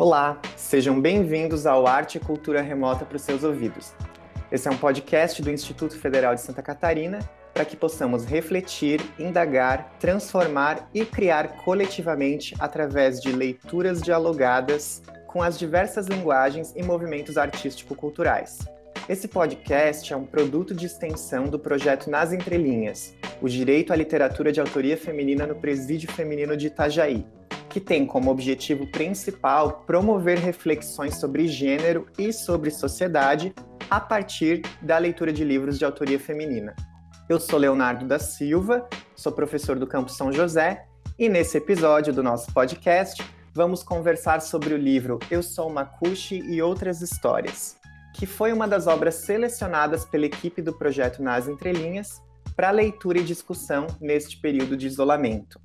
Olá, sejam bem-vindos ao Arte e Cultura Remota para os seus ouvidos. Esse é um podcast do Instituto Federal de Santa Catarina para que possamos refletir, indagar, transformar e criar coletivamente através de leituras dialogadas com as diversas linguagens e movimentos artístico-culturais. Esse podcast é um produto de extensão do projeto Nas Entrelinhas, o Direito à Literatura de Autoria Feminina no Presídio Feminino de Itajaí, que tem como objetivo principal promover reflexões sobre gênero e sobre sociedade a partir da leitura de livros de autoria feminina. Eu sou Leonardo da Silva, sou professor do Campo São José, e nesse episódio do nosso podcast vamos conversar sobre o livro Eu Sou Makushi e Outras Histórias, que foi uma das obras selecionadas pela equipe do projeto Nas Entrelinhas para leitura e discussão neste período de isolamento.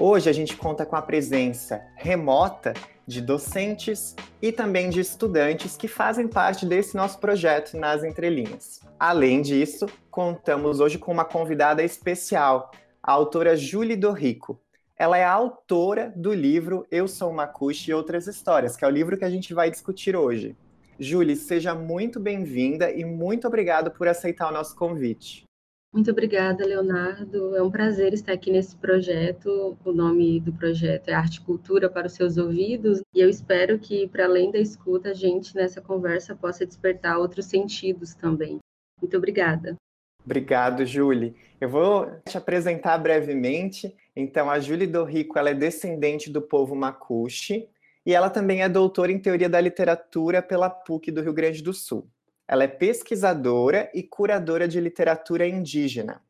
Hoje a gente conta com a presença remota de docentes e também de estudantes que fazem parte desse nosso projeto nas entrelinhas. Além disso, contamos hoje com uma convidada especial, a autora Julie Dorrico. Ela é autora do livro Eu Sou Makushi e Outras Histórias, que é o livro que a gente vai discutir hoje. Julie, seja muito bem-vinda e muito obrigado por aceitar o nosso convite. Muito obrigada, Leonardo. É um prazer estar aqui nesse projeto. O nome do projeto é Arte e Cultura para os seus ouvidos, e eu espero que, para além da escuta, a gente nessa conversa possa despertar outros sentidos também. Muito obrigada. Obrigado, Julie. Eu vou te apresentar brevemente. Então, a Julie Dorrico ela é descendente do povo Makushi e ela também é doutora em Teoria da Literatura pela PUC do Rio Grande do Sul. Ela é pesquisadora e curadora de literatura indígena.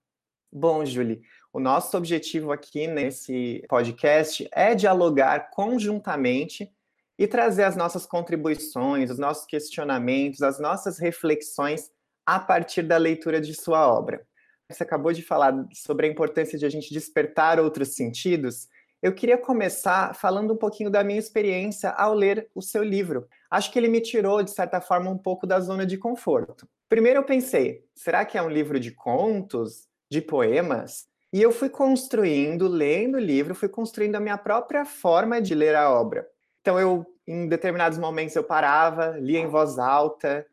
Bom, Julie, o nosso objetivo aqui nesse podcast é dialogar conjuntamente e trazer as nossas contribuições, os nossos questionamentos, as nossas reflexões a partir da leitura de sua obra. Você acabou de falar sobre a importância de a gente despertar outros sentidos. Eu queria começar falando um pouquinho da minha experiência ao ler o seu livro. Acho que ele me tirou, de certa forma, um pouco da zona de conforto. Primeiro eu pensei, será que é um livro de contos, de poemas? E eu fui construindo, lendo o livro, fui construindo a minha própria forma de ler a obra. Então eu, em determinados momentos, eu parava, lia em voz alta,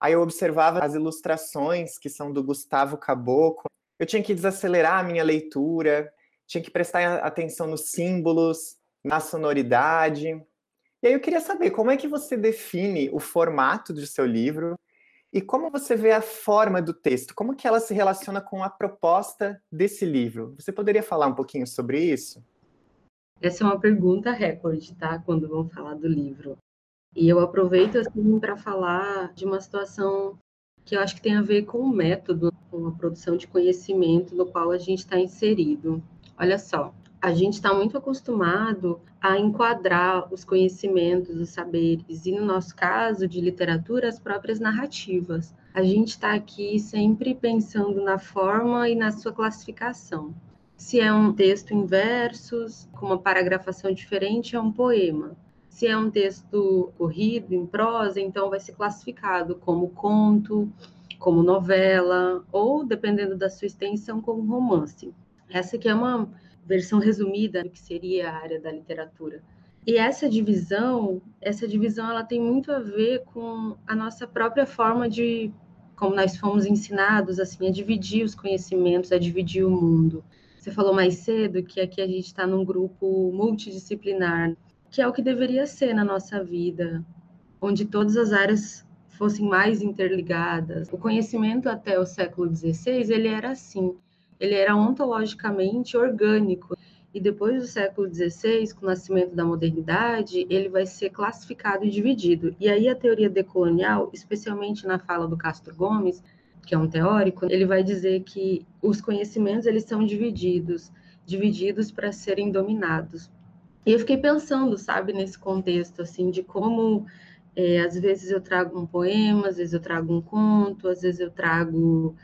aí eu observava as ilustrações que são do Gustavo Caboclo. Eu tinha que desacelerar a minha leitura, tinha que prestar atenção nos símbolos, na sonoridade. E aí eu queria saber como é que você define o formato do seu livro e como você vê a forma do texto, como que ela se relaciona com a proposta desse livro. Você poderia falar um pouquinho sobre isso? Essa é uma pergunta recorde, tá? Quando vão falar do livro. E eu aproveito assim para falar de uma situação que eu acho que tem a ver com o método, com a produção de conhecimento no qual a gente está inserido. Olha só, a gente está muito acostumado a enquadrar os conhecimentos, os saberes, e no nosso caso de literatura, as próprias narrativas. A gente está aqui sempre pensando na forma e na sua classificação. Se é um texto em versos, com uma paragrafação diferente, é um poema. Se é um texto corrido, em prosa, então vai ser classificado como conto, como novela, ou, dependendo da sua extensão, como romance. Essa aqui é uma versão resumida do que seria a área da literatura. E essa divisão, essa divisão ela tem muito a ver com a nossa própria forma de como nós fomos ensinados assim a dividir os conhecimentos, a dividir o mundo. Você falou mais cedo que aqui a gente está num grupo multidisciplinar, que é o que deveria ser na nossa vida, onde todas as áreas fossem mais interligadas. O conhecimento até o século XVI ele era assim ele era ontologicamente orgânico. E depois do século XVI, com o nascimento da modernidade, ele vai ser classificado e dividido. E aí a teoria decolonial, especialmente na fala do Castro Gomes, que é um teórico, ele vai dizer que os conhecimentos eles são divididos, divididos para serem dominados. E eu fiquei pensando, sabe, nesse contexto assim de como é, às vezes eu trago um poema, às vezes eu trago um conto, às vezes eu trago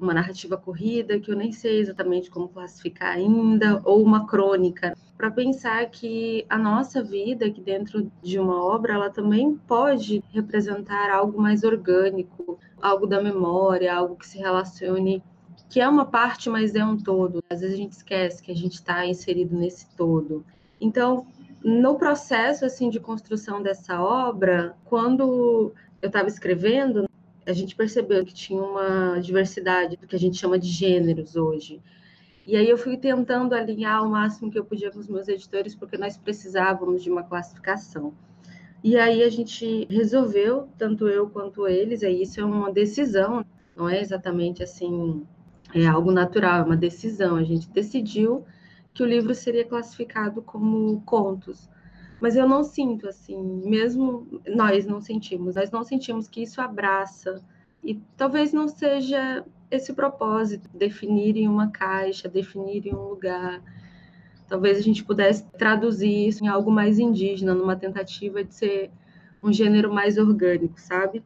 uma narrativa corrida, que eu nem sei exatamente como classificar ainda, ou uma crônica, para pensar que a nossa vida aqui dentro de uma obra, ela também pode representar algo mais orgânico, algo da memória, algo que se relacione, que é uma parte, mas é um todo. Às vezes a gente esquece que a gente está inserido nesse todo. Então, no processo assim de construção dessa obra, quando eu estava escrevendo, a gente percebeu que tinha uma diversidade do que a gente chama de gêneros hoje. E aí eu fui tentando alinhar o máximo que eu podia com os meus editores, porque nós precisávamos de uma classificação. E aí a gente resolveu, tanto eu quanto eles, aí isso é uma decisão, não é exatamente assim, é algo natural, é uma decisão. A gente decidiu que o livro seria classificado como contos. Mas eu não sinto assim, mesmo nós não sentimos, nós não sentimos que isso abraça e talvez não seja esse propósito, definir em uma caixa, definir em um lugar. Talvez a gente pudesse traduzir isso em algo mais indígena, numa tentativa de ser um gênero mais orgânico, sabe?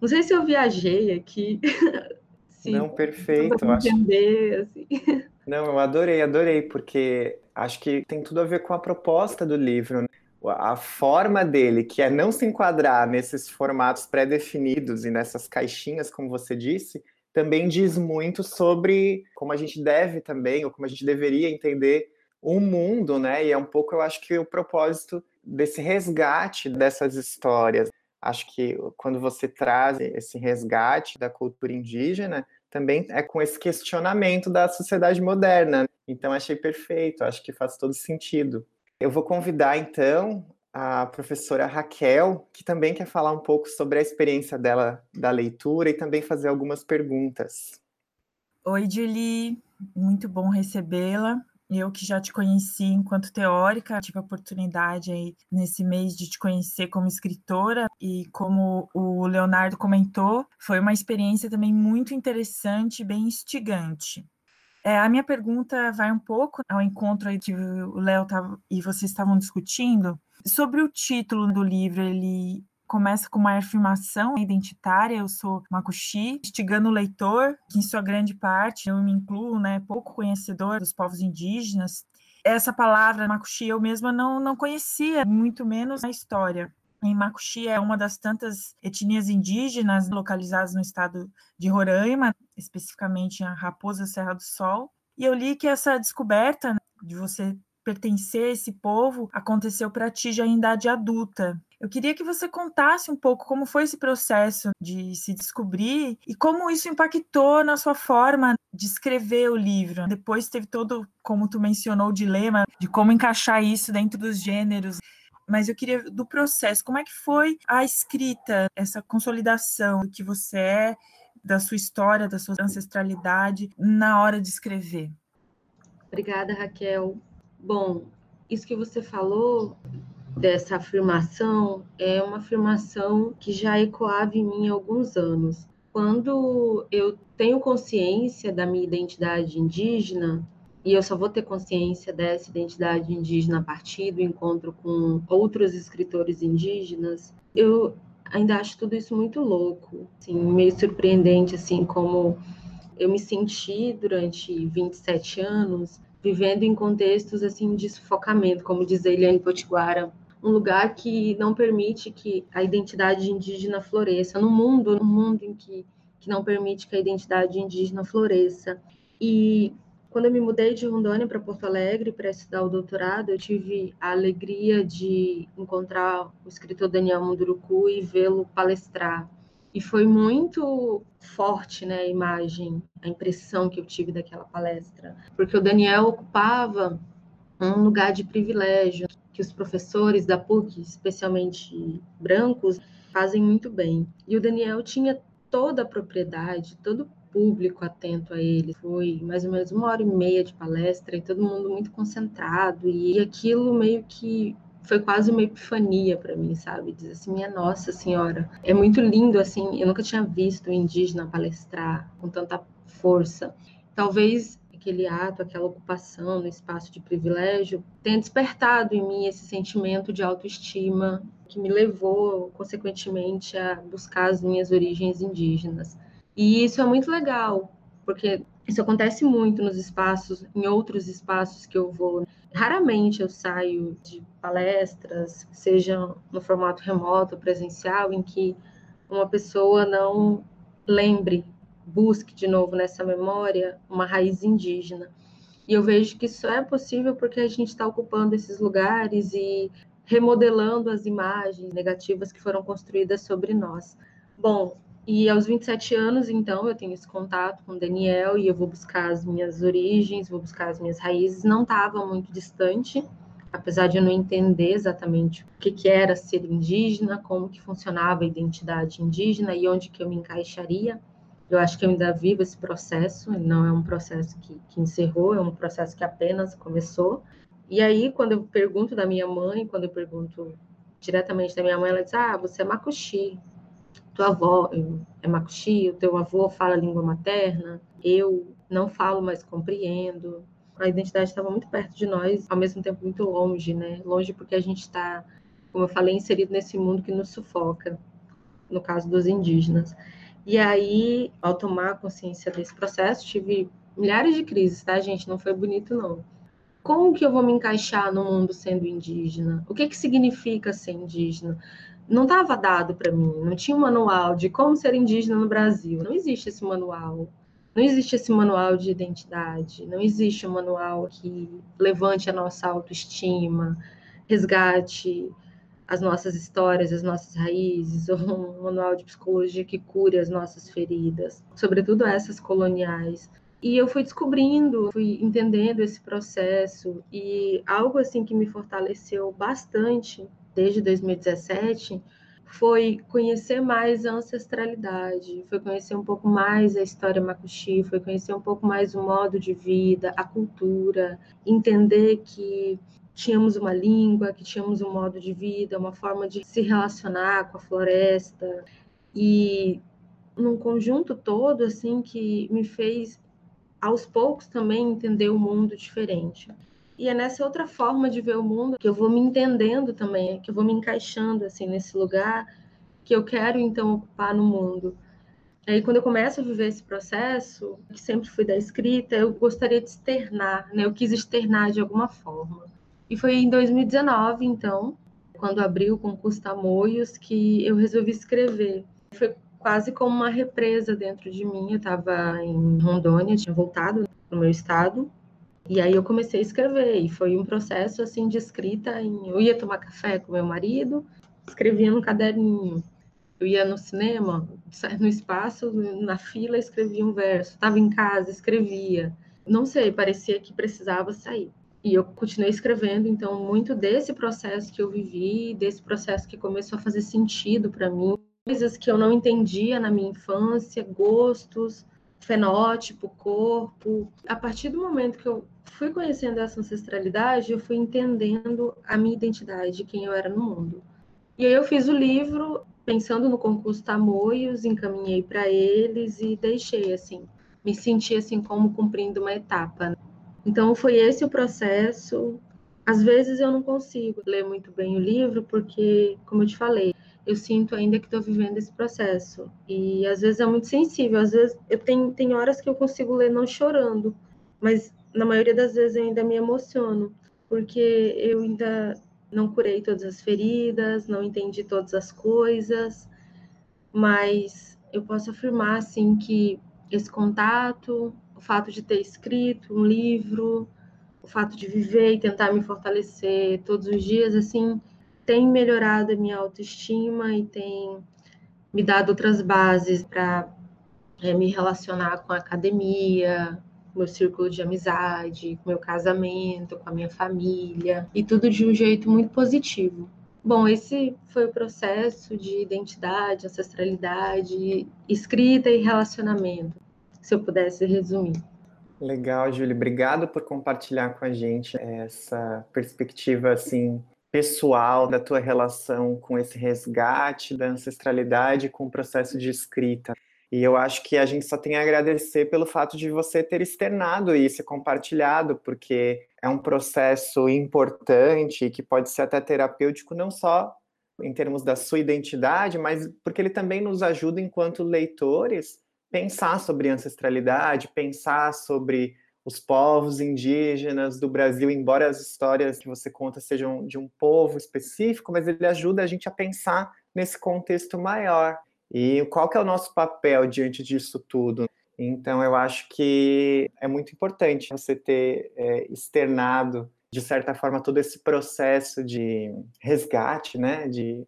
Não sei se eu viajei aqui. se não, perfeito. Entender, acho... assim. Não, eu adorei, adorei, porque acho que tem tudo a ver com a proposta do livro. Né? A forma dele, que é não se enquadrar nesses formatos pré-definidos e nessas caixinhas, como você disse, também diz muito sobre como a gente deve também, ou como a gente deveria entender o mundo, né? E é um pouco, eu acho que o propósito desse resgate dessas histórias. Acho que quando você traz esse resgate da cultura indígena, também é com esse questionamento da sociedade moderna. Então, achei perfeito, acho que faz todo sentido. Eu vou convidar, então, a professora Raquel, que também quer falar um pouco sobre a experiência dela da leitura e também fazer algumas perguntas. Oi, Julie, muito bom recebê-la. Eu que já te conheci enquanto teórica, tive a oportunidade aí nesse mês de te conhecer como escritora e como o Leonardo comentou, foi uma experiência também muito interessante, bem instigante. É, a minha pergunta vai um pouco ao encontro aí que o Léo e vocês estavam discutindo sobre o título do livro. Ele começa com uma afirmação identitária, eu sou Makushi, instigando o leitor, que em sua grande parte, eu me incluo, né, pouco conhecedor dos povos indígenas. Essa palavra, Makushi, eu mesma não, não conhecia, muito menos na história. Em Makushi é uma das tantas etnias indígenas localizadas no estado de Roraima, especificamente a Raposa Serra do Sol. E eu li que essa descoberta de você pertencer a esse povo aconteceu para ti já em idade adulta. Eu queria que você contasse um pouco como foi esse processo de se descobrir e como isso impactou na sua forma de escrever o livro. Depois teve todo, como tu mencionou, o dilema de como encaixar isso dentro dos gêneros. Mas eu queria do processo, como é que foi a escrita, essa consolidação do que você é, da sua história, da sua ancestralidade na hora de escrever? Obrigada, Raquel. Bom, isso que você falou dessa afirmação é uma afirmação que já ecoava em mim há alguns anos. Quando eu tenho consciência da minha identidade indígena, e eu só vou ter consciência dessa identidade indígena a partir do encontro com outros escritores indígenas, eu ainda acho tudo isso muito louco, assim, meio surpreendente, assim, como eu me senti durante 27 anos vivendo em contextos assim de sufocamento, como diz Eliane Potiguara, um lugar que não permite que a identidade indígena floresça, no mundo, no mundo em que, que não permite que a identidade indígena floresça. E quando eu me mudei de Rondônia para Porto Alegre para estudar o doutorado, eu tive a alegria de encontrar o escritor Daniel Munduruku e vê-lo palestrar. E foi muito forte né, a imagem, a impressão que eu tive daquela palestra, porque o Daniel ocupava um lugar de privilégio, que os professores da PUC, especialmente brancos, fazem muito bem. E o Daniel tinha toda a propriedade, todo o público atento a ele. Foi mais ou menos uma hora e meia de palestra e todo mundo muito concentrado. E aquilo meio que foi quase uma epifania para mim, sabe? Diz assim, minha Nossa Senhora, é muito lindo assim. Eu nunca tinha visto um indígena palestrar com tanta força. Talvez aquele ato, aquela ocupação no espaço de privilégio, tenha despertado em mim esse sentimento de autoestima que me levou, consequentemente, a buscar as minhas origens indígenas. E isso é muito legal, porque isso acontece muito nos espaços, em outros espaços que eu vou. Raramente eu saio de palestras, seja no formato remoto presencial, em que uma pessoa não lembre busque de novo nessa memória uma raiz indígena. E eu vejo que isso é possível porque a gente está ocupando esses lugares e remodelando as imagens negativas que foram construídas sobre nós. Bom, e aos 27 anos, então, eu tenho esse contato com o Daniel e eu vou buscar as minhas origens, vou buscar as minhas raízes. Não estava muito distante, apesar de eu não entender exatamente o que, que era ser indígena, como que funcionava a identidade indígena e onde que eu me encaixaria. Eu acho que eu ainda vivo esse processo, não é um processo que, que encerrou, é um processo que apenas começou. E aí, quando eu pergunto da minha mãe, quando eu pergunto diretamente da minha mãe, ela diz: Ah, você é macuxi, tua avó é macuxi, o teu avô fala língua materna, eu não falo, mas compreendo. A identidade estava muito perto de nós, ao mesmo tempo muito longe, né? Longe porque a gente está, como eu falei, inserido nesse mundo que nos sufoca, no caso dos indígenas. E aí, ao tomar consciência desse processo, tive milhares de crises, tá, gente? Não foi bonito, não como que eu vou me encaixar no mundo sendo indígena? O que que significa ser indígena? Não estava dado para mim, não tinha um manual de como ser indígena no Brasil. Não existe esse manual. Não existe esse manual de identidade, não existe um manual que levante a nossa autoestima, resgate as nossas histórias, as nossas raízes, um manual de psicologia que cure as nossas feridas, sobretudo essas coloniais. E eu fui descobrindo, fui entendendo esse processo e algo assim que me fortaleceu bastante desde 2017 foi conhecer mais a ancestralidade, foi conhecer um pouco mais a história macuxi, foi conhecer um pouco mais o modo de vida, a cultura, entender que tínhamos uma língua, que tínhamos um modo de vida, uma forma de se relacionar com a floresta e num conjunto todo assim que me fez aos poucos também entender o mundo diferente. E é nessa outra forma de ver o mundo que eu vou me entendendo também, que eu vou me encaixando assim nesse lugar que eu quero então ocupar no mundo. Aí quando eu começo a viver esse processo, que sempre fui da escrita, eu gostaria de externar, né? Eu quis externar de alguma forma. E foi em 2019, então, quando abriu o concurso Tamoios, que eu resolvi escrever. Foi quase como uma represa dentro de mim. Eu estava em Rondônia, tinha voltado no meu estado, e aí eu comecei a escrever, e foi um processo assim de escrita. Em... Eu ia tomar café com meu marido, escrevia no caderninho. Eu ia no cinema, no espaço, na fila, escrevia um verso. Estava em casa, escrevia. Não sei, parecia que precisava sair. E eu continuei escrevendo, então, muito desse processo que eu vivi, desse processo que começou a fazer sentido para mim, coisas que eu não entendia na minha infância, gostos, fenótipo, corpo. A partir do momento que eu fui conhecendo essa ancestralidade, eu fui entendendo a minha identidade, quem eu era no mundo. E aí eu fiz o livro pensando no concurso Tamoios, encaminhei para eles e deixei assim, me senti assim como cumprindo uma etapa. Então foi esse o processo. Às vezes eu não consigo ler muito bem o livro porque, como eu te falei, eu sinto ainda que estou vivendo esse processo. E às vezes é muito sensível, às vezes eu tenho, tem horas que eu consigo ler não chorando, mas na maioria das vezes eu ainda me emociono, porque eu ainda não curei todas as feridas, não entendi todas as coisas, mas eu posso afirmar assim que esse contato, o fato de ter escrito um livro, o fato de viver e tentar me fortalecer todos os dias, assim, tem melhorado a minha autoestima e tem me dado outras bases para é, me relacionar com a academia, meu círculo de amizade, com meu casamento, com a minha família, e tudo de um jeito muito positivo. Bom, esse foi o processo de identidade, ancestralidade, escrita e relacionamento, se eu pudesse resumir. Legal, Júlia. Obrigado por compartilhar com a gente essa perspectiva assim pessoal da tua relação com esse resgate da ancestralidade com o processo de escrita. E eu acho que a gente só tem a agradecer pelo fato de você ter externado isso compartilhado, porque é um processo importante que pode ser até terapêutico, não só em termos da sua identidade, mas porque ele também nos ajuda, enquanto leitores, pensar sobre ancestralidade, pensar sobre os povos indígenas do Brasil, embora as histórias que você conta sejam de um povo específico, mas ele ajuda a gente a pensar nesse contexto maior. E qual que é o nosso papel diante disso tudo? Então, eu acho que é muito importante você ter é, externado, de certa forma, todo esse processo de resgate, né, de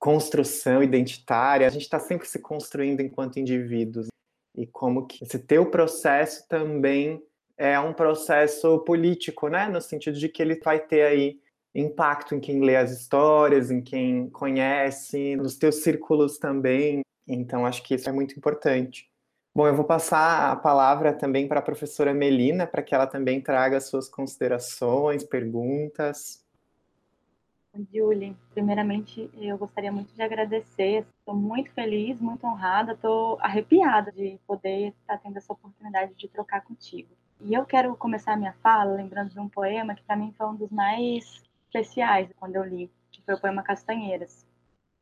construção identitária. A gente está sempre se construindo enquanto indivíduos. E como que esse teu processo também é um processo político, né, no sentido de que ele vai ter aí impacto em quem lê as histórias, em quem conhece, nos teus círculos também. Então, acho que isso é muito importante. Bom, eu vou passar a palavra também para a professora Melina, para que ela também traga suas considerações, perguntas. Julie, primeiramente eu gostaria muito de agradecer. Estou muito feliz, muito honrada, estou arrepiada de poder estar tendo essa oportunidade de trocar contigo. E eu quero começar a minha fala lembrando de um poema que para mim foi um dos mais especiais quando eu li, que foi o poema Castanheiras.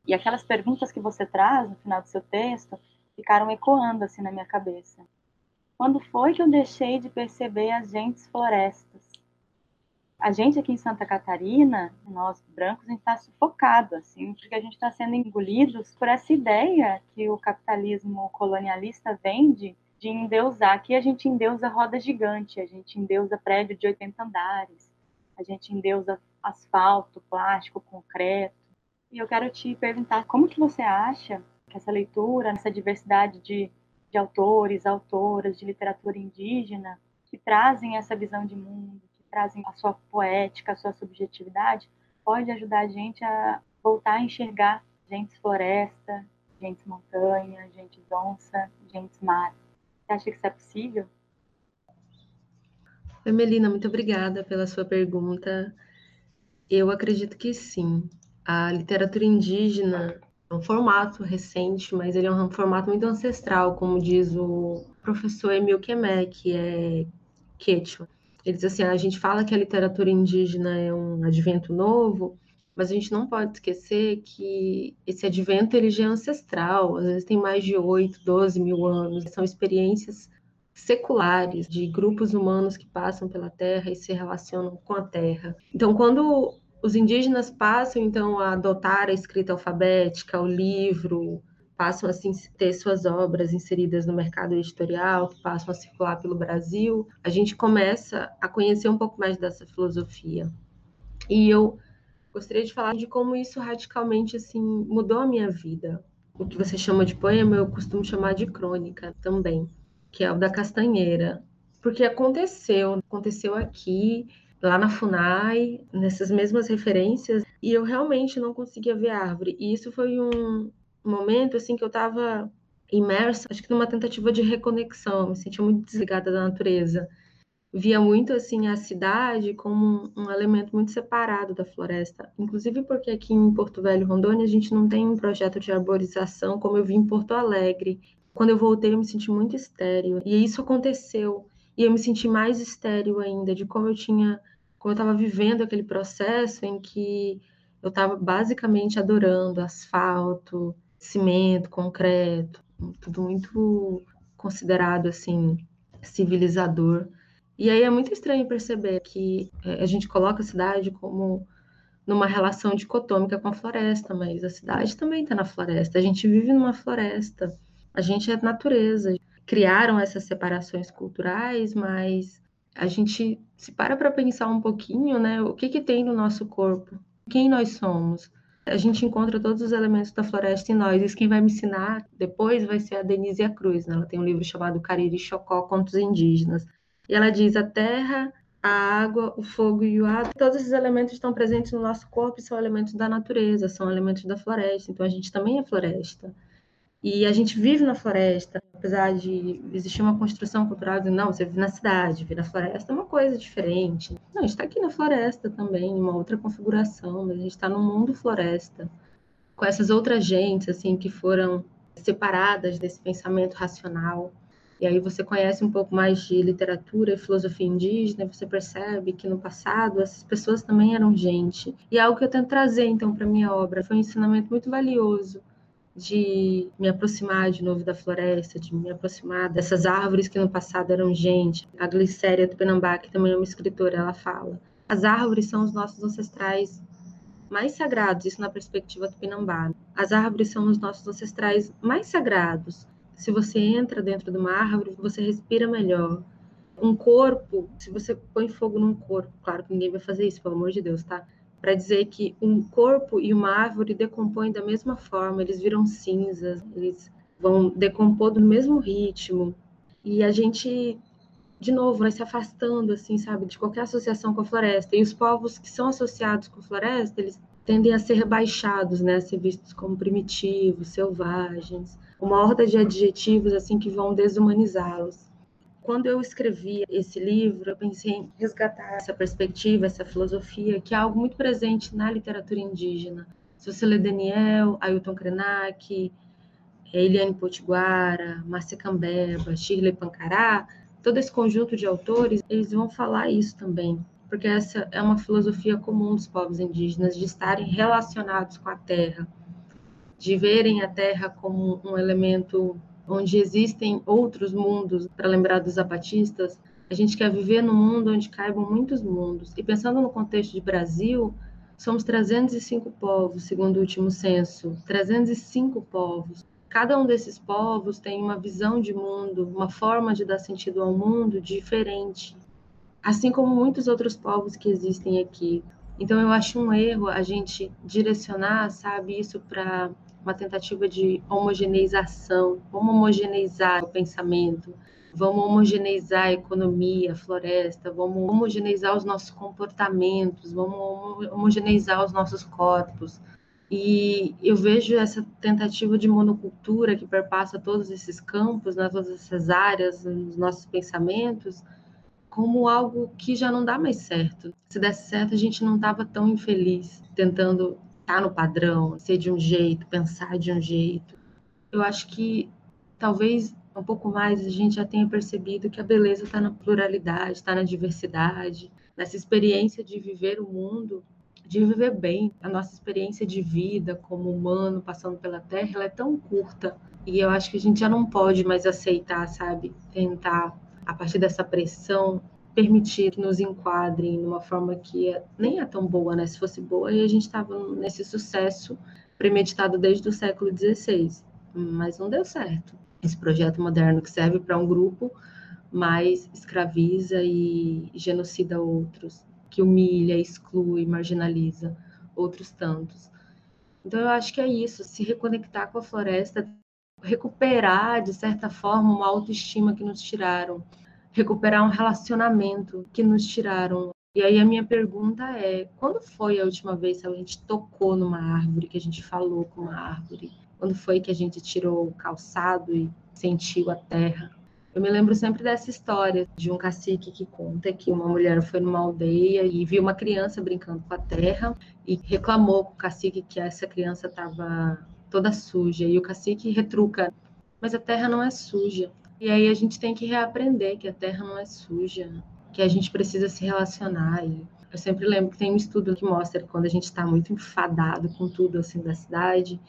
E aquelas perguntas que você traz no final do seu texto ficaram ecoando assim na minha cabeça. Quando foi que eu deixei de perceber as gentes florestas? A gente aqui em Santa Catarina, nós brancos, a gente está sufocado, assim, porque a gente está sendo engolidos por essa ideia que o capitalismo colonialista vende de endeusar. Aqui a gente endeusa roda gigante, a gente endeusa prédio de 80 andares, a gente endeusa asfalto, plástico, concreto. E eu quero te perguntar como que você acha que essa leitura, essa diversidade de, de autores, autoras, de literatura indígena, que trazem essa visão de mundo, que trazem a sua poética, a sua subjetividade, pode ajudar a gente a voltar a enxergar gente floresta, gente montanha, gente onça, gente mar. Você acha que isso é possível? Melina, muito obrigada pela sua pergunta. Eu acredito que sim. A literatura indígena é um formato recente, mas ele é um formato muito ancestral, como diz o professor Emil Kemé, que é Quechua. Ele diz assim, a gente fala que a literatura indígena é um advento novo, mas a gente não pode esquecer que esse advento ele já é ancestral, às vezes tem mais de 8, 12 mil anos, são experiências seculares de grupos humanos que passam pela Terra e se relacionam com a Terra. Então, quando os indígenas passam, então, a adotar a escrita alfabética, o livro, passam a assim, ter suas obras inseridas no mercado editorial, que passam a circular pelo Brasil, a gente começa a conhecer um pouco mais dessa filosofia. E eu gostaria de falar de como isso radicalmente assim mudou a minha vida. O que você chama de poema, eu costumo chamar de crônica também, que é o da Castanheira, porque aconteceu, aconteceu aqui lá na Funai, nessas mesmas referências, e eu realmente não conseguia ver árvore. E isso foi um momento assim que eu estava imersa, acho que numa tentativa de reconexão, me sentia muito desligada da natureza. Via muito assim a cidade como um, um elemento muito separado da floresta, inclusive porque aqui em Porto Velho, Rondônia, a gente não tem um projeto de arborização como eu vi em Porto Alegre. Quando eu voltei, eu me senti muito estéril, e isso aconteceu. E eu me senti mais estéril ainda de como eu tinha como eu estava vivendo aquele processo em que eu estava basicamente adorando asfalto, cimento, concreto, tudo muito considerado assim civilizador. E aí é muito estranho perceber que é, a gente coloca a cidade como numa relação dicotômica com a floresta, mas a cidade também está na floresta. A gente vive numa floresta. A gente é natureza. Criaram essas separações culturais, mas a gente se para para pensar um pouquinho, né, o que que tem no nosso corpo, quem nós somos. A gente encontra todos os elementos da floresta em nós. E quem vai me ensinar depois vai ser a Denise Cruz. Né? Ela tem um livro chamado Cariri Chocó Contos Indígenas. E ela diz: a terra, a água, o fogo e o ar, todos esses elementos estão presentes no nosso corpo e são elementos da natureza, são elementos da floresta. Então a gente também é floresta. E a gente vive na floresta, apesar de existir uma construção cultural de não, você vive na cidade, vive na floresta é uma coisa diferente. Não, a gente está aqui na floresta também, uma outra configuração, mas a gente está no mundo floresta, com essas outras gentes, assim, que foram separadas desse pensamento racional. E aí você conhece um pouco mais de literatura e filosofia indígena, você percebe que no passado essas pessoas também eram gente. E é algo que eu tento trazer, então, para minha obra. Foi um ensinamento muito valioso de me aproximar de novo da floresta, de me aproximar dessas árvores que no passado eram gente. A Glicéria Tupinambá, que também é uma escritora, ela fala: as árvores são os nossos ancestrais mais sagrados, isso na perspectiva tupinambá. As árvores são os nossos ancestrais mais sagrados, Se você entra dentro de uma árvore, você respira melhor. Um corpo, se você põe fogo num corpo, claro que ninguém vai fazer isso, pelo amor de Deus, tá? Para dizer que um corpo e uma árvore decompõem da mesma forma, eles viram cinzas, eles vão decompor do mesmo ritmo. E a gente, de novo, vai se afastando, assim, sabe, de qualquer associação com a floresta. E os povos que são associados com a floresta, eles tendem a ser rebaixados, né, a ser vistos como primitivos, selvagens, uma horda de adjetivos assim que vão desumanizá-los. Quando eu escrevi esse livro, eu pensei em resgatar essa perspectiva, essa filosofia, que é algo muito presente na literatura indígena. Se Daniel, Ailton Krenak, Eliane Potiguara, Márcia Cambeba, Shirley Pancará, todo esse conjunto de autores, eles vão falar isso também, porque essa é uma filosofia comum dos povos indígenas, de estarem relacionados com a terra, de verem a terra como um elemento onde existem outros mundos, para lembrar dos zapatistas, a gente quer viver num mundo onde caibam muitos mundos. E pensando no contexto de Brasil, somos 305 povos, segundo o último censo. 305 povos. Cada um desses povos tem uma visão de mundo, uma forma de dar sentido ao mundo diferente. Assim como muitos outros povos que existem aqui. Então eu acho um erro a gente direcionar, sabe, isso para uma tentativa de homogeneização. Vamos homogeneizar o pensamento, vamos homogeneizar a economia, a floresta, vamos homogeneizar os nossos comportamentos, vamos homogeneizar os nossos corpos. E eu vejo essa tentativa de monocultura que perpassa todos esses campos, né, todas essas áreas, nos nossos pensamentos, como algo que já não dá mais certo. Se desse certo, a gente não estava tão infeliz tentando estar no padrão, ser de um jeito, pensar de um jeito. Eu acho que talvez um pouco mais a gente já tenha percebido que a beleza está na pluralidade, está na diversidade, nessa experiência de viver o mundo, de viver bem. A nossa experiência de vida como humano passando pela Terra, ela é tão curta e eu acho que a gente já não pode mais aceitar, sabe, tentar a partir dessa pressão permitir que nos enquadrem numa forma que é, nem é tão boa, né? Se fosse boa, e a gente estava nesse sucesso premeditado desde o século XVI, mas não deu certo. Esse projeto moderno que serve para um grupo, mas escraviza e genocida outros, que humilha, exclui, marginaliza outros tantos. Então eu acho que é isso, se reconectar com a floresta, recuperar de certa forma uma autoestima que nos tiraram, recuperar um relacionamento que nos tiraram. E aí a minha pergunta é: quando foi a última vez que a gente tocou numa árvore, que a gente falou com uma árvore? Quando foi que a gente tirou o calçado e sentiu a terra? Eu me lembro sempre dessa história de um cacique que conta que uma mulher foi numa aldeia e viu uma criança brincando com a terra e reclamou com o cacique que essa criança estava toda suja. E o cacique retruca: Mas a terra não é suja. E aí a gente tem que reaprender que a terra não é suja, que a gente precisa se relacionar. E eu sempre lembro que tem um estudo que mostra que quando a gente está muito enfadado com tudo assim da cidade,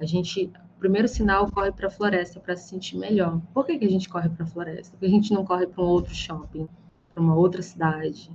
a gente o primeiro sinal corre para a floresta para se sentir melhor. Por que, que a gente corre para a floresta? Porque a gente não corre para um outro shopping, para uma outra cidade,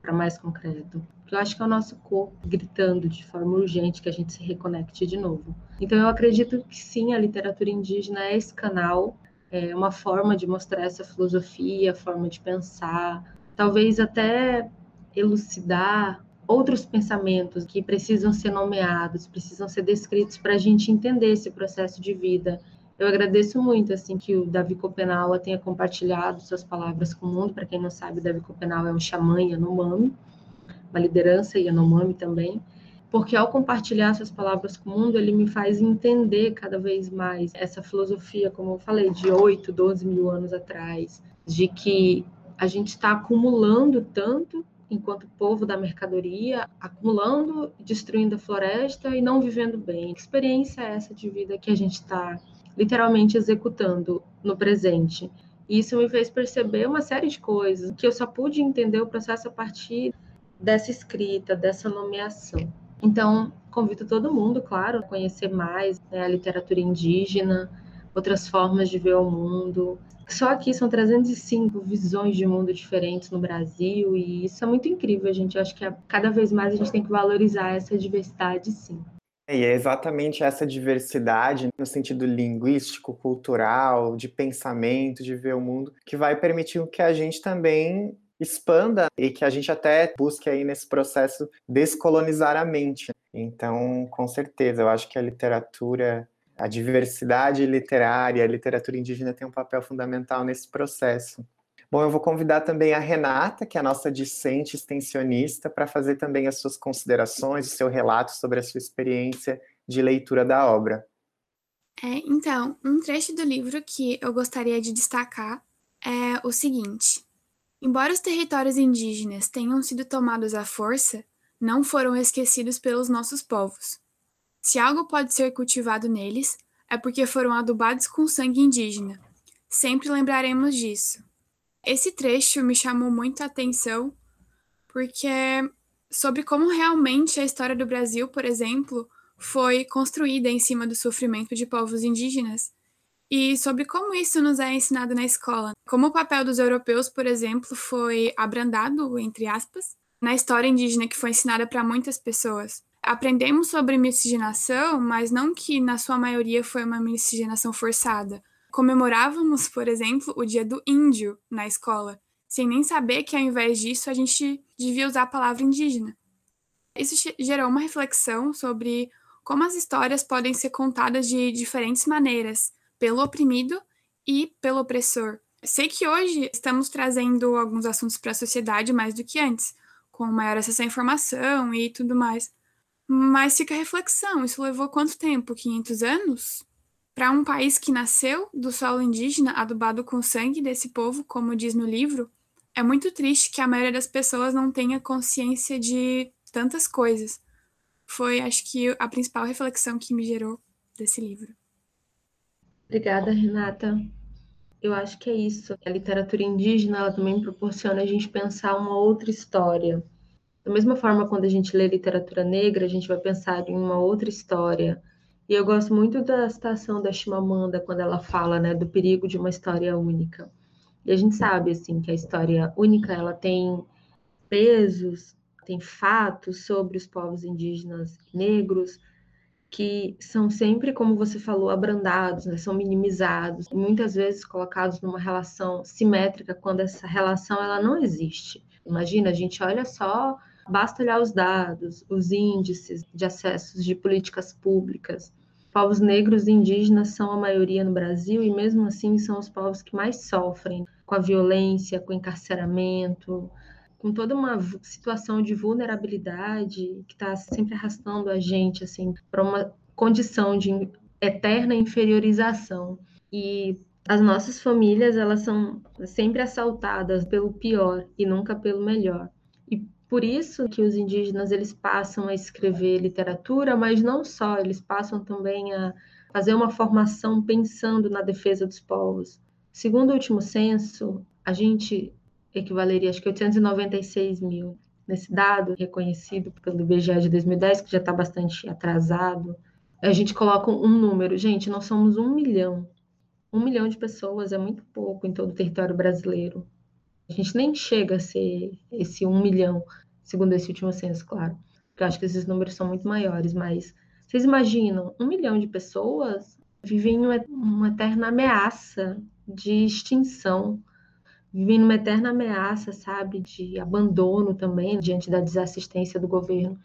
para mais concreto. Porque eu acho que é o nosso corpo gritando de forma urgente que a gente se reconecte de novo. Então eu acredito que sim, a literatura indígena é esse canal é uma forma de mostrar essa filosofia, forma de pensar, talvez até elucidar outros pensamentos que precisam ser nomeados, precisam ser descritos para a gente entender esse processo de vida. Eu agradeço muito assim que o Davi Copenau tenha compartilhado suas palavras com o mundo. Para quem não sabe, o Davi Copenau é um xamã Yanomami, uma liderança Yanomami também porque ao compartilhar essas palavras com o mundo, ele me faz entender cada vez mais essa filosofia, como eu falei, de 8, 12 mil anos atrás, de que a gente está acumulando tanto enquanto povo da mercadoria, acumulando, destruindo a floresta e não vivendo bem. Que experiência é essa de vida que a gente está literalmente executando no presente? E isso me fez perceber uma série de coisas que eu só pude entender o processo a partir dessa escrita, dessa nomeação. Então, convido todo mundo, claro, a conhecer mais né, a literatura indígena, outras formas de ver o mundo. Só aqui são 305 visões de mundo diferentes no Brasil e isso é muito incrível, gente. Eu acho que cada vez mais a gente tem que valorizar essa diversidade, sim. E é exatamente essa diversidade, no sentido linguístico, cultural, de pensamento, de ver o mundo, que vai permitir que a gente também expanda e que a gente até busque aí nesse processo descolonizar a mente. Então, com certeza, eu acho que a literatura, a diversidade literária, a literatura indígena tem um papel fundamental nesse processo. Bom, eu vou convidar também a Renata, que é a nossa discente extensionista, para fazer também as suas considerações, o seu relato sobre a sua experiência de leitura da obra. É, então, um trecho do livro que eu gostaria de destacar é o seguinte: Embora os territórios indígenas tenham sido tomados à força, não foram esquecidos pelos nossos povos. Se algo pode ser cultivado neles, é porque foram adubados com sangue indígena. Sempre lembraremos disso. Esse trecho me chamou muito a atenção porque sobre como realmente a história do Brasil, por exemplo, foi construída em cima do sofrimento de povos indígenas e sobre como isso nos é ensinado na escola. Como o papel dos europeus, por exemplo, foi abrandado, entre aspas, na história indígena que foi ensinada para muitas pessoas. Aprendemos sobre miscigenação, mas não que na sua maioria foi uma miscigenação forçada. Comemorávamos, por exemplo, o Dia do Índio na escola, sem nem saber que ao invés disso a gente devia usar a palavra indígena. Isso gerou uma reflexão sobre como as histórias podem ser contadas de diferentes maneiras, pelo oprimido e pelo opressor. Sei que hoje estamos trazendo alguns assuntos para a sociedade mais do que antes, com maior acesso à informação e tudo mais. Mas fica a reflexão: isso levou quanto tempo? 500 anos? Para um país que nasceu do solo indígena, adubado com sangue desse povo, como diz no livro, é muito triste que a maioria das pessoas não tenha consciência de tantas coisas. Foi, acho que, a principal reflexão que me gerou desse livro. Obrigada, Renata. Eu acho que é isso. A literatura indígena também proporciona a gente pensar uma outra história. Da mesma forma, quando a gente lê literatura negra, a gente vai pensar em uma outra história e eu gosto muito da citação da Chimamanda quando ela fala, né, do perigo de uma história única. E a gente sabe assim que a história única ela tem pesos, tem fatos sobre os povos indígenas negros que são sempre, como você falou, abrandados, né, são minimizados, muitas vezes colocados numa relação simétrica quando essa relação ela não existe. Imagina, a gente olha só, basta olhar os dados, os índices de acessos de políticas públicas, povos negros e indígenas são a maioria no Brasil e, mesmo assim, são os povos que mais sofrem com a violência, com o encarceramento, com toda uma situação de vulnerabilidade que está sempre arrastando a gente assim para uma condição de eterna inferiorização. E as nossas famílias elas são sempre assaltadas pelo pior e nunca pelo melhor. E por isso que os indígenas eles passam a escrever literatura, mas não só, eles passam também a fazer uma formação pensando na defesa dos povos. Segundo o último censo, a gente equivaleria acho que 896 mil. Nesse dado reconhecido pelo IBGE de 2010, que já está bastante atrasado, a gente coloca um número. Gente, nós somos um milhão. Um milhão de pessoas é muito pouco em todo o território brasileiro. A gente nem chega a ser esse um milhão, segundo esse último censo, claro. Porque eu acho que esses números são muito maiores, mas vocês imaginam, um milhão de pessoas vivem uma eterna ameaça de extinção, vivem numa eterna ameaça, sabe, de abandono também diante da desassistência do governo.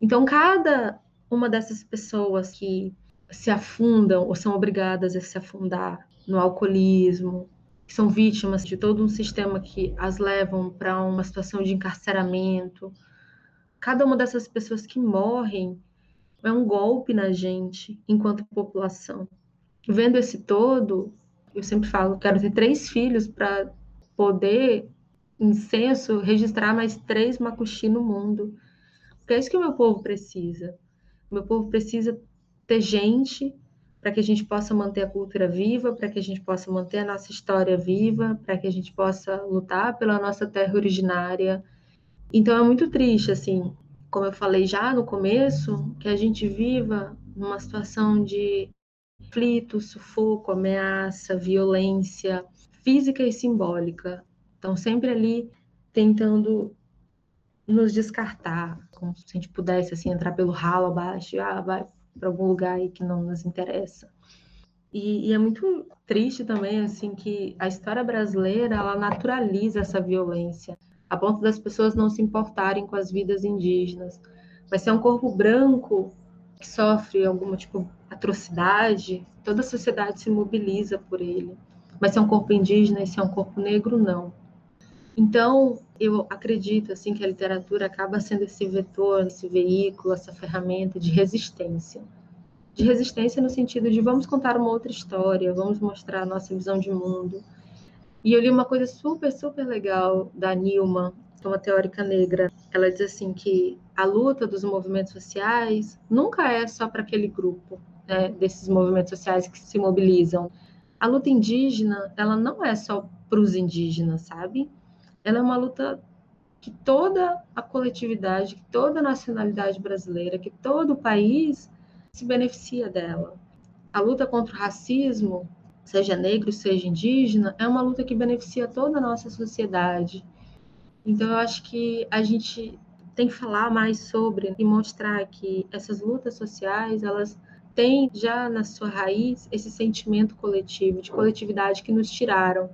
Então, cada uma dessas pessoas que se afundam ou são obrigadas a se afundar no alcoolismo, que são vítimas de todo um sistema que as levam para uma situação de encarceramento. Cada uma dessas pessoas que morrem é um golpe na gente enquanto população. Vendo esse todo, eu sempre falo, quero ter três filhos para poder, em censo, registrar mais três macuxi no mundo. Porque é isso que o meu povo precisa. O meu povo precisa ter gente para que a gente possa manter a cultura viva, para que a gente possa manter a nossa história viva, para que a gente possa lutar pela nossa terra originária. Então é muito triste, assim, como eu falei já no começo, que a gente viva numa situação de conflito, sufoco, ameaça, violência física e simbólica. Então sempre ali tentando nos descartar, como se a gente pudesse assim entrar pelo ralo abaixo, ah, vai para algum lugar aí que não nos interessa. E, e, é muito triste também assim que a história brasileira ela naturaliza essa violência a ponto das pessoas não se importarem com as vidas indígenas. Mas se é um corpo branco que sofre alguma tipo atrocidade, toda a sociedade se mobiliza por ele. Mas se é um corpo indígena e se é um corpo negro, não. Então, eu acredito assim que a literatura acaba sendo esse vetor, esse veículo, essa ferramenta de resistência. De resistência no sentido de vamos contar uma outra história, vamos mostrar a nossa visão de mundo, e eu li uma coisa super, super legal da Nilma, que é uma teórica negra. Ela diz assim que a luta dos movimentos sociais nunca é só para aquele grupo, né, desses movimentos sociais que se mobilizam. A luta indígena, ela não é só para os indígenas, sabe? Ela é uma luta que toda a coletividade, que toda a nacionalidade brasileira, que todo o país se beneficia dela. A luta contra o racismo, seja negro, seja indígena, é uma luta que beneficia toda a nossa sociedade. Então, eu acho que a gente tem que falar mais sobre e mostrar que essas lutas sociais, elas têm já na sua raiz esse sentimento coletivo, de coletividade que nos tiraram,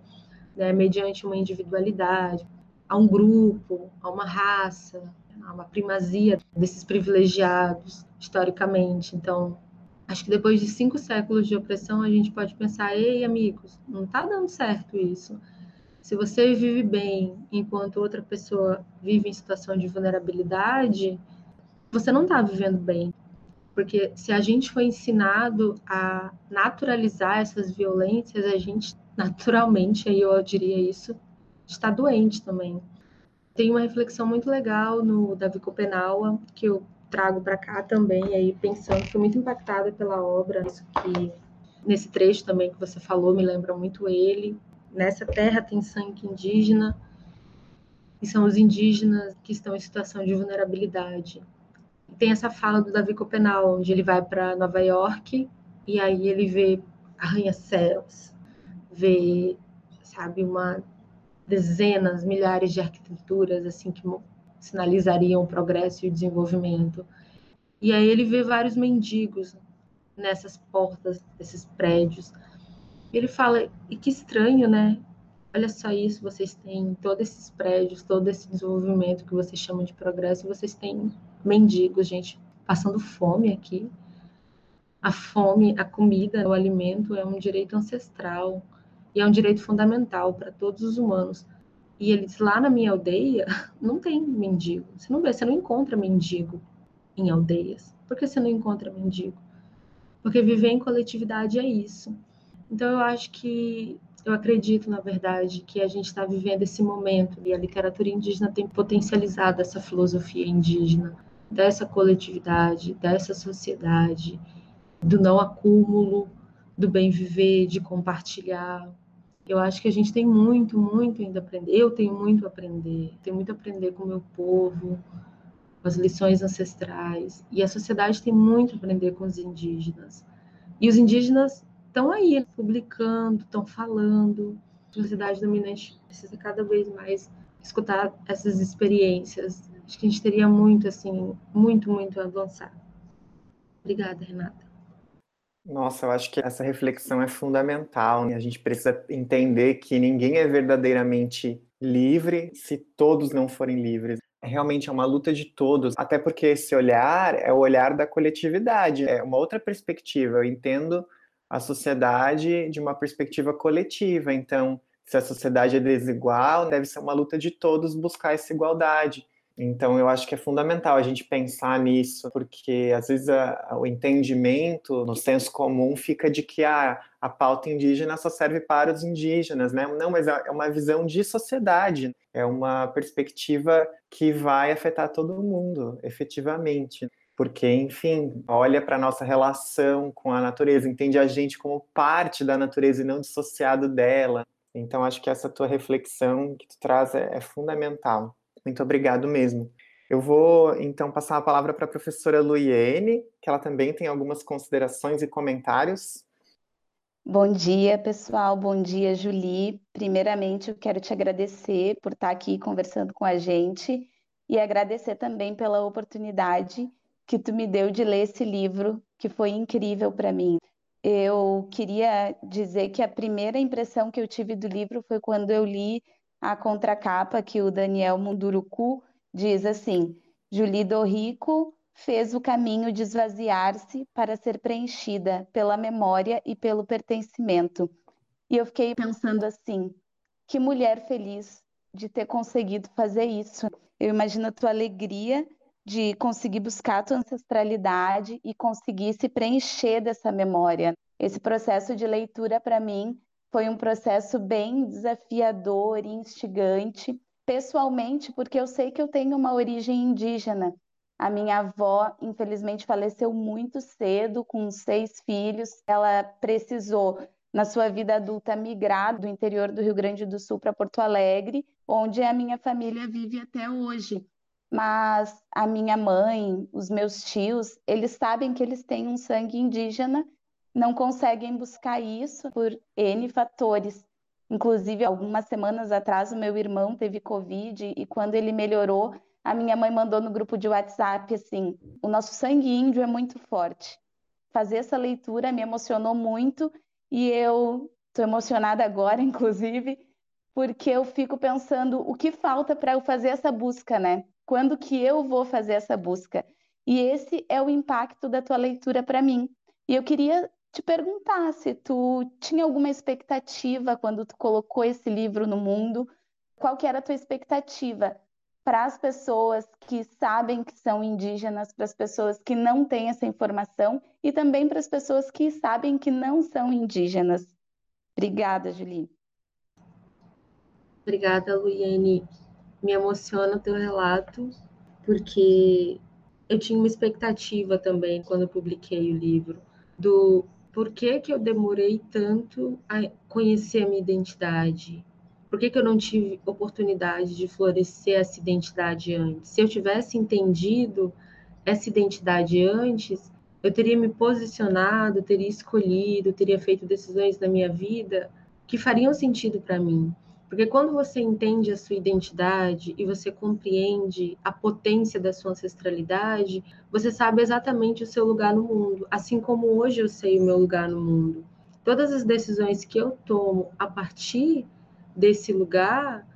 né, mediante uma individualidade, a um grupo, a uma raça, a uma primazia desses privilegiados historicamente. Então, Acho que depois de cinco séculos de opressão, a gente pode pensar: ei, amigos, não está dando certo isso. Se você vive bem enquanto outra pessoa vive em situação de vulnerabilidade, você não está vivendo bem. Porque se a gente foi ensinado a naturalizar essas violências, a gente naturalmente, aí eu diria isso, está doente também. Tem uma reflexão muito legal no Davi Copenaua, que eu trago para cá também, aí pensando, fui muito impactada pela obra, isso que nesse trecho também que você falou me lembra muito ele. Nessa terra tem sangue indígena, e são os indígenas que estão em situação de vulnerabilidade. Tem essa fala do Davi Copenal, onde ele vai para Nova York e aí ele vê arranha-céus, vê, sabe, uma dezenas, milhares de arquiteturas assim que sinalizariam o progresso e o desenvolvimento. E aí ele vê vários mendigos nessas portas desses prédios. Ele fala: e que estranho, né? Olha só isso, vocês têm todos esses prédios, todo esse desenvolvimento que vocês chamam de progresso, vocês têm mendigos, gente, passando fome aqui. A fome, a comida, o alimento é um direito ancestral e é um direito fundamental para todos os humanos. E ele diz, lá na minha aldeia não tem mendigo. Você não vê, você não encontra mendigo em aldeias. Por que você não encontra mendigo? Porque viver em coletividade é isso. Então eu acho que eu acredito, na verdade, que a gente está vivendo esse momento e a literatura indígena tem potencializado essa filosofia indígena, dessa coletividade, dessa sociedade, do não acúmulo, do bem viver, de compartilhar, eu acho que a gente tem muito, muito ainda a aprender. Eu tenho muito a aprender. Tenho muito a aprender com o meu povo, com as lições ancestrais. E a sociedade tem muito a aprender com os indígenas. E os indígenas estão aí, publicando, estão falando. A sociedade dominante precisa cada vez mais escutar essas experiências. Acho que a gente teria muito, assim, muito, muito a avançar. Obrigada, Renata. Nossa, eu acho que essa reflexão é fundamental. Né? A gente precisa entender que ninguém é verdadeiramente livre se todos não forem livres. Realmente é uma luta de todos, até porque esse olhar é o olhar da coletividade, é uma outra perspectiva. Eu entendo a sociedade de uma perspectiva coletiva. Então, se a sociedade é desigual, deve ser uma luta de todos buscar essa igualdade. Então, eu acho que é fundamental a gente pensar nisso, porque às vezes a, o entendimento no senso comum fica de que a, a pauta indígena só serve para os indígenas, né? Não, mas é, é uma visão de sociedade, é uma perspectiva que vai afetar todo mundo, efetivamente. Porque, enfim, olha para a nossa relação com a natureza, entende a gente como parte da natureza e não dissociado dela. Então, acho que essa tua reflexão que tu traz é, é fundamental. Muito obrigado mesmo. Eu vou então passar a palavra para a professora Luiene, que ela também tem algumas considerações e comentários. Bom dia, pessoal. Bom dia, Julie. Primeiramente, eu quero te agradecer por estar aqui conversando com a gente e agradecer também pela oportunidade que tu me deu de ler esse livro, que foi incrível para mim. Eu queria dizer que a primeira impressão que eu tive do livro foi quando eu li a contracapa que o Daniel Munduruku diz assim: Julie Rico fez o caminho de esvaziar-se para ser preenchida pela memória e pelo pertencimento. E eu fiquei pensando assim: que mulher feliz de ter conseguido fazer isso. Eu imagino a tua alegria de conseguir buscar a tua ancestralidade e conseguir se preencher dessa memória. Esse processo de leitura, para mim, foi um processo bem desafiador e instigante, pessoalmente, porque eu sei que eu tenho uma origem indígena. A minha avó, infelizmente, faleceu muito cedo, com seis filhos. Ela precisou, na sua vida adulta, migrar do interior do Rio Grande do Sul para Porto Alegre, onde a minha família vive até hoje mas a minha mãe, os meus tios, eles sabem que eles têm um sangue indígena, não conseguem buscar isso por N fatores. Inclusive, algumas semanas atrás, o meu irmão teve Covid e quando ele melhorou, a minha mãe mandou no grupo de WhatsApp assim: o nosso sangue índio é muito forte. Fazer essa leitura me emocionou muito e eu estou emocionada agora, inclusive, porque eu fico pensando o que falta para eu fazer essa busca, né? Quando que eu vou fazer essa busca? E esse é o impacto da tua leitura para mim. E eu queria te perguntar se tu tinha alguma expectativa quando tu colocou esse livro no mundo, qual que era a tua expectativa para as pessoas que sabem que são indígenas, para as pessoas que não têm essa informação e também para as pessoas que sabem que não são indígenas. Obrigada, Julie. Obrigada, Luiane me emociona o teu relato, porque eu tinha uma expectativa também quando eu publiquei o livro do por que, que eu demorei tanto a conhecer a minha identidade. Por que, que eu não tive oportunidade de florescer essa identidade antes? Se eu tivesse entendido essa identidade antes, eu teria me posicionado, teria escolhido, teria feito decisões na minha vida que fariam sentido para mim. Porque quando você entende a sua identidade e você compreende a potência da sua ancestralidade, você sabe exatamente o seu lugar no mundo, assim como hoje eu sei o meu lugar no mundo. Todas as decisões que eu tomo a partir desse lugar,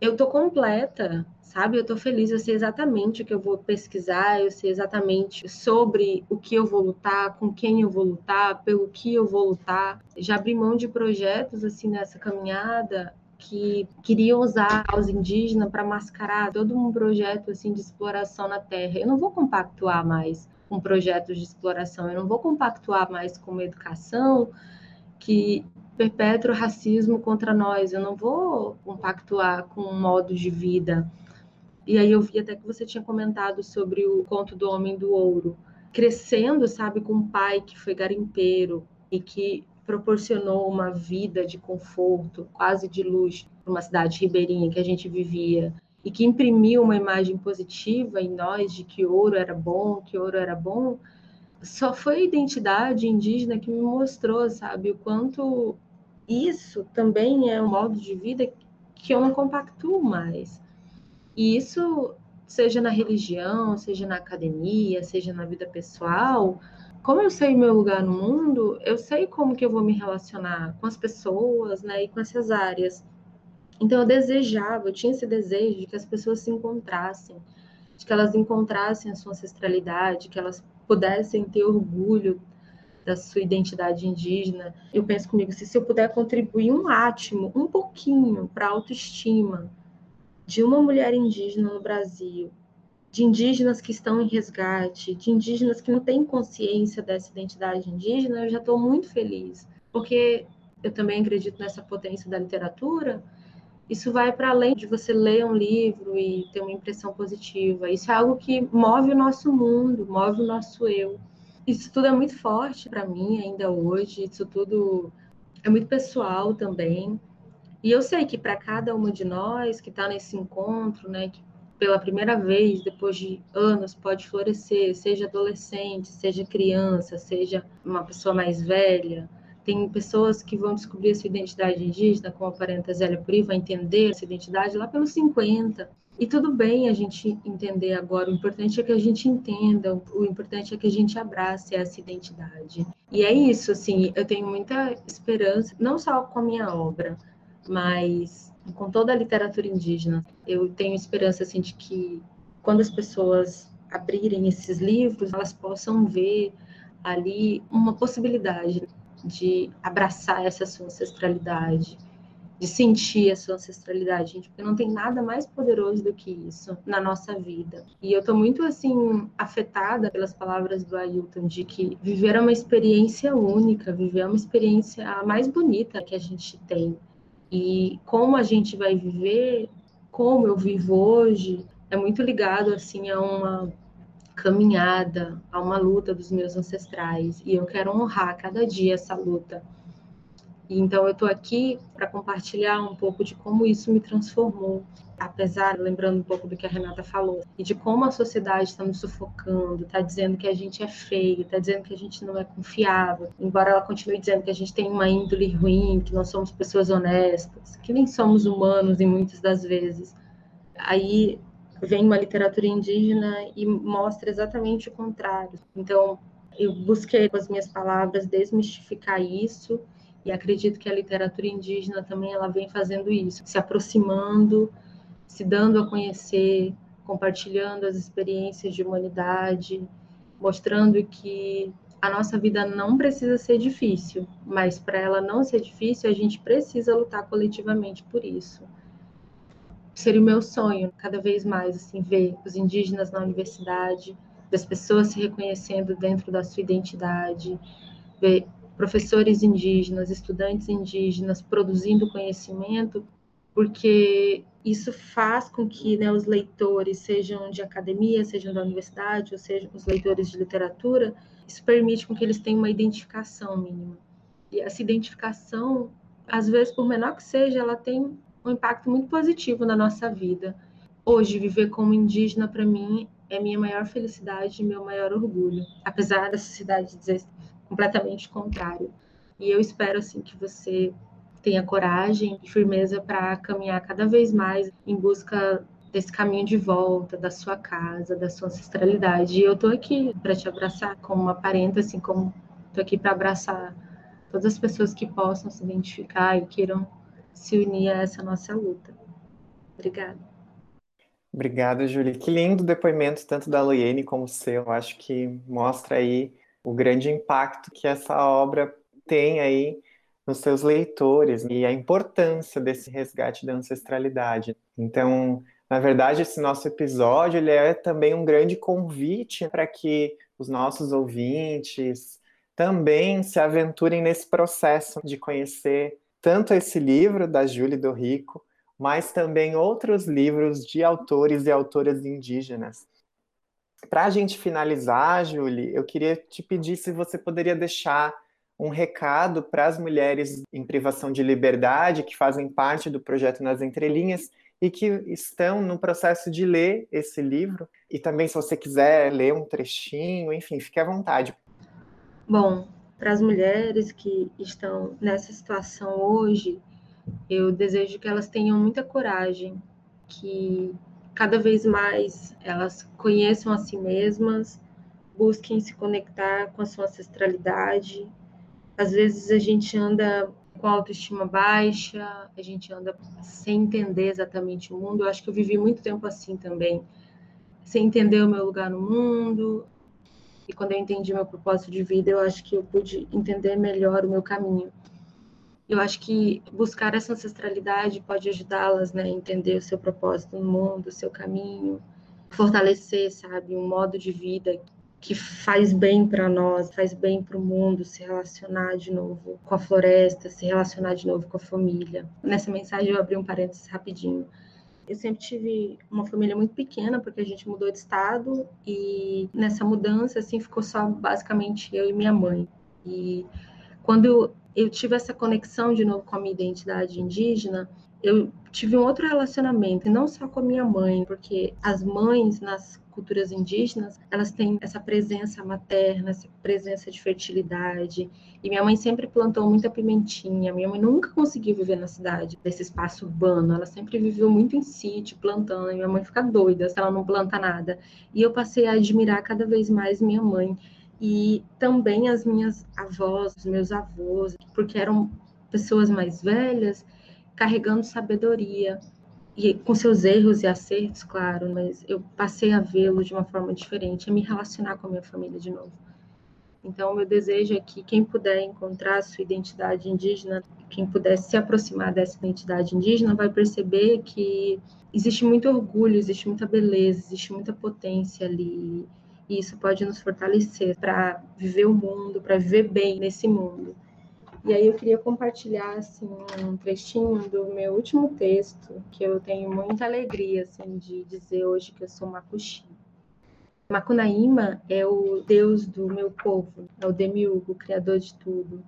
eu tô completa, sabe? Eu tô feliz, eu sei exatamente o que eu vou pesquisar, eu sei exatamente sobre o que eu vou lutar, com quem eu vou lutar, pelo que eu vou lutar. Já abri mão de projetos assim nessa caminhada que queriam usar os indígenas para mascarar todo um projeto assim de exploração na terra. Eu não vou compactuar mais com projetos de exploração, eu não vou compactuar mais com uma educação que perpetua o racismo contra nós, eu não vou compactuar com um modo de vida. E aí eu vi até que você tinha comentado sobre o conto do Homem do Ouro, crescendo, sabe, com um pai que foi garimpeiro e que proporcionou uma vida de conforto, quase de luxo, para uma cidade ribeirinha que a gente vivia e que imprimiu uma imagem positiva em nós de que ouro era bom, que ouro era bom, só foi a identidade indígena que me mostrou, sabe, o quanto isso também é um modo de vida que eu não compactuo mais. E isso, seja na religião, seja na academia, seja na vida pessoal, como eu sei meu lugar no mundo, eu sei como que eu vou me relacionar com as pessoas, né, e com essas áreas. Então eu desejava, eu tinha esse desejo de que as pessoas se encontrassem, de que elas encontrassem a sua ancestralidade, que elas pudessem ter orgulho da sua identidade indígena. Eu penso comigo, se, se eu puder contribuir um átimo, um pouquinho para a autoestima de uma mulher indígena no Brasil, de indígenas que estão em resgate, de indígenas que não têm consciência dessa identidade indígena, eu já estou muito feliz, porque eu também acredito nessa potência da literatura. Isso vai para além de você ler um livro e ter uma impressão positiva. Isso é algo que move o nosso mundo, move o nosso eu. Isso tudo é muito forte para mim ainda hoje. Isso tudo é muito pessoal também. E eu sei que para cada uma de nós que está nesse encontro, né, que pela primeira vez, depois de anos, pode florescer, seja adolescente, seja criança, seja uma pessoa mais velha, Tem pessoas que vão descobrir a sua identidade indígena, como a parenta Zélia Puri, vai entender essa identidade lá pelos 50. E tudo bem a gente entender agora, o importante é que a gente entenda, o importante é que a gente abrace essa identidade. E é isso, assim, eu tenho muita esperança, não só com a minha obra, mas com toda a literatura indígena. Eu tenho esperança, assim, de que quando as pessoas abrirem esses livros, elas possam ver ali uma possibilidade de abraçar essa sua ancestralidade, de sentir a sua ancestralidade, gente, porque não tem nada mais poderoso do que isso na nossa vida. E eu tô muito assim afetada pelas palavras do Ailton de que viver é uma experiência única, viver é uma experiência a mais bonita que a gente tem. E como a gente vai viver, como eu vivo hoje, é muito ligado assim a uma caminhada, a uma luta dos meus ancestrais. E eu quero honrar cada dia essa luta então, eu estou aqui para compartilhar um pouco de como isso me transformou. Apesar, lembrando um pouco do que a Renata falou, e de como a sociedade está nos sufocando, está dizendo que a gente é feio, está dizendo que a gente não é confiável, embora ela continue dizendo que a gente tem uma índole ruim, que não somos pessoas honestas, que nem somos humanos em muitas das vezes. Aí vem uma literatura indígena e mostra exatamente o contrário. Então, eu busquei com as minhas palavras desmistificar isso e acredito que a literatura indígena também ela vem fazendo isso, se aproximando, se dando a conhecer, compartilhando as experiências de humanidade, mostrando que a nossa vida não precisa ser difícil, mas para ela não ser difícil, a gente precisa lutar coletivamente por isso. Seria o meu sonho, cada vez mais, assim, ver os indígenas na universidade, as pessoas se reconhecendo dentro da sua identidade, ver professores indígenas, estudantes indígenas produzindo conhecimento, porque isso faz com que né, os leitores, sejam de academia, sejam da universidade, ou sejam os leitores de literatura, isso permite com que eles tenham uma identificação mínima. E essa identificação, às vezes, por menor que seja, ela tem um impacto muito positivo na nossa vida. Hoje, viver como indígena, para mim, é minha maior felicidade e meu maior orgulho. Apesar sociedade dizer completamente contrário. E eu espero assim que você tenha coragem e firmeza para caminhar cada vez mais em busca desse caminho de volta da sua casa, da sua ancestralidade. E eu tô aqui para te abraçar como uma parenta, assim como tô aqui para abraçar todas as pessoas que possam se identificar e queiram se unir a essa nossa luta. Obrigada. Obrigada, Júlia. Que lindo depoimento, tanto da Loiene como o seu. Acho que mostra aí o grande impacto que essa obra tem aí nos seus leitores e a importância desse resgate da ancestralidade. Então, na verdade, esse nosso episódio ele é também um grande convite para que os nossos ouvintes também se aventurem nesse processo de conhecer tanto esse livro da Júlia do Rico, mas também outros livros de autores e autoras indígenas. Para a gente finalizar, Julie, eu queria te pedir se você poderia deixar um recado para as mulheres em privação de liberdade que fazem parte do projeto Nas Entrelinhas e que estão no processo de ler esse livro. E também, se você quiser ler um trechinho, enfim, fique à vontade. Bom, para as mulheres que estão nessa situação hoje, eu desejo que elas tenham muita coragem, que cada vez mais elas conheçam a si mesmas, busquem se conectar com a sua ancestralidade. Às vezes a gente anda com autoestima baixa, a gente anda sem entender exatamente o mundo. Eu acho que eu vivi muito tempo assim também, sem entender o meu lugar no mundo. E quando eu entendi meu propósito de vida, eu acho que eu pude entender melhor o meu caminho. Eu acho que buscar essa ancestralidade pode ajudá-las né, a entender o seu propósito no mundo, o seu caminho, fortalecer, sabe, um modo de vida que faz bem para nós, faz bem para o mundo, se relacionar de novo com a floresta, se relacionar de novo com a família. Nessa mensagem eu abri um parênteses rapidinho. Eu sempre tive uma família muito pequena, porque a gente mudou de estado e nessa mudança assim ficou só basicamente eu e minha mãe. E quando eu tive essa conexão de novo com a minha identidade indígena, eu tive um outro relacionamento, não só com a minha mãe, porque as mães nas culturas indígenas, elas têm essa presença materna, essa presença de fertilidade. E minha mãe sempre plantou muita pimentinha. Minha mãe nunca conseguiu viver na cidade, nesse espaço urbano. Ela sempre viveu muito em sítio, plantando. E minha mãe fica doida se ela não planta nada. E eu passei a admirar cada vez mais minha mãe. E também as minhas avós, meus avós, porque eram pessoas mais velhas, carregando sabedoria, e com seus erros e acertos, claro, mas eu passei a vê-lo de uma forma diferente, a me relacionar com a minha família de novo. Então, meu desejo é que quem puder encontrar sua identidade indígena, quem puder se aproximar dessa identidade indígena, vai perceber que existe muito orgulho, existe muita beleza, existe muita potência ali. E isso pode nos fortalecer para viver o mundo, para viver bem nesse mundo. E aí eu queria compartilhar assim um trechinho do meu último texto, que eu tenho muita alegria assim de dizer hoje que eu sou Makushi. Macunaíma é o deus do meu povo, é o demiurgo, o criador de tudo.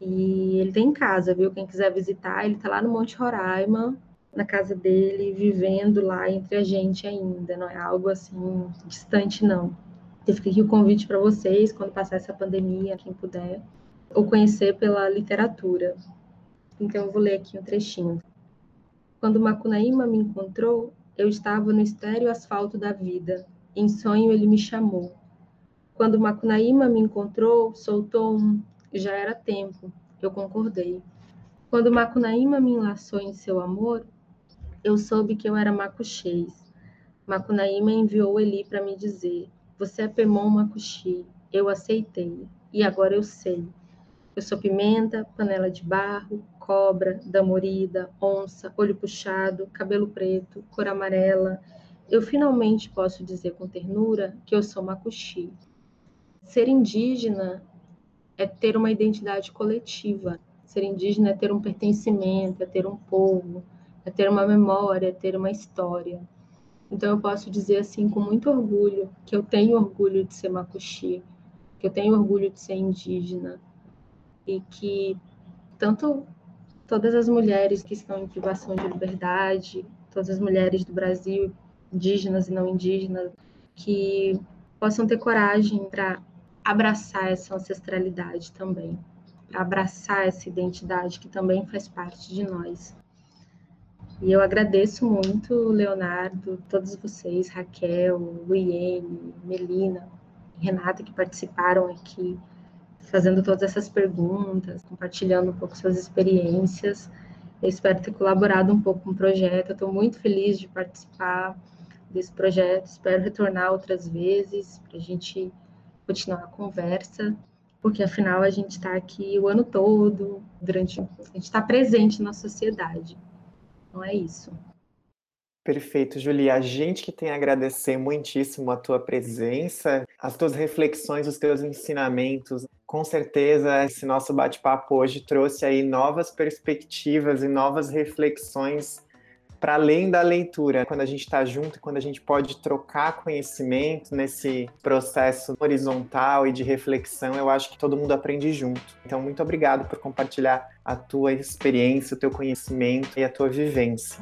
E ele tem casa, viu? Quem quiser visitar, ele está lá no Monte Roraima, na casa dele, vivendo lá entre a gente ainda. Não é algo assim distante, não. Fica aqui o convite para vocês, quando passar essa pandemia, quem puder, ou conhecer pela literatura. Então, eu vou ler aqui um trechinho. Quando Macunaíma me encontrou, eu estava no estéreo asfalto da vida. Em sonho, ele me chamou. Quando Macunaíma me encontrou, soltou um já era tempo. Eu concordei. Quando Macunaíma me enlaçou em seu amor, eu soube que eu era Macuxês. Macunaíma enviou Eli para me dizer: Você é Pemon Macuxi. Eu aceitei. E agora eu sei. Eu sou pimenta, panela de barro, cobra, damorida, onça, olho puxado, cabelo preto, cor amarela. Eu finalmente posso dizer com ternura que eu sou macuxi. Ser indígena é ter uma identidade coletiva. Ser indígena é ter um pertencimento, é ter um povo, é ter uma memória, é ter uma história. Então eu posso dizer assim com muito orgulho que eu tenho orgulho de ser macuxi, que eu tenho orgulho de ser indígena, e que tanto todas as mulheres que estão em privação de liberdade, todas as mulheres do Brasil, indígenas e não indígenas, que possam ter coragem para abraçar essa ancestralidade também, para abraçar essa identidade que também faz parte de nós. E eu agradeço muito, Leonardo, todos vocês, Raquel, Luiene, Melina, Renata, que participaram aqui fazendo todas essas perguntas, compartilhando um pouco suas experiências. Eu espero ter colaborado um pouco com o projeto. Estou muito feliz de participar desse projeto. Espero retornar outras vezes para a gente continuar a conversa, porque afinal a gente está aqui o ano todo, durante a gente está presente na sociedade. Então é isso. Perfeito, Julia. A gente que tem a agradecer muitíssimo a tua presença, as tuas reflexões, os teus ensinamentos. Com certeza, esse nosso bate-papo hoje trouxe aí novas perspectivas e novas reflexões para além da leitura. Quando a gente está junto, quando a gente pode trocar conhecimento nesse processo horizontal e de reflexão, eu acho que todo mundo aprende junto. Então, muito obrigado por compartilhar a tua experiência, o teu conhecimento e a tua vivência.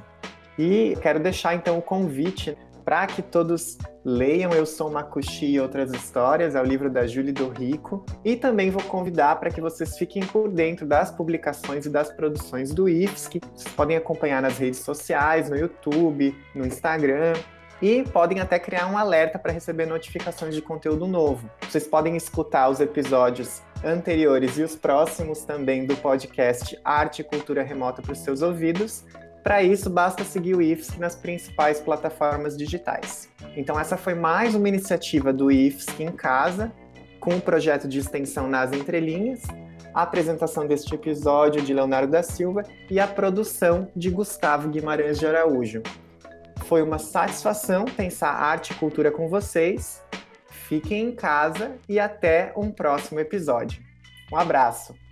E quero deixar então o convite para que todos leiam Eu Sou Makushi e Outras Histórias, é o livro da Júlia do Rico. E também vou convidar para que vocês fiquem por dentro das publicações e das produções do IFS, que vocês podem acompanhar nas redes sociais, no YouTube, no Instagram. E podem até criar um alerta para receber notificações de conteúdo novo. Vocês podem escutar os episódios anteriores e os próximos também do podcast Arte e Cultura Remota para os seus ouvidos para isso, basta seguir o IFSC nas principais plataformas digitais. Então, essa foi mais uma iniciativa do IFSC em casa, com o projeto de extensão nas entrelinhas, a apresentação deste episódio de Leonardo da Silva e a produção de Gustavo Guimarães de Araújo. Foi uma satisfação pensar arte e cultura com vocês. Fiquem em casa e até um próximo episódio. Um abraço!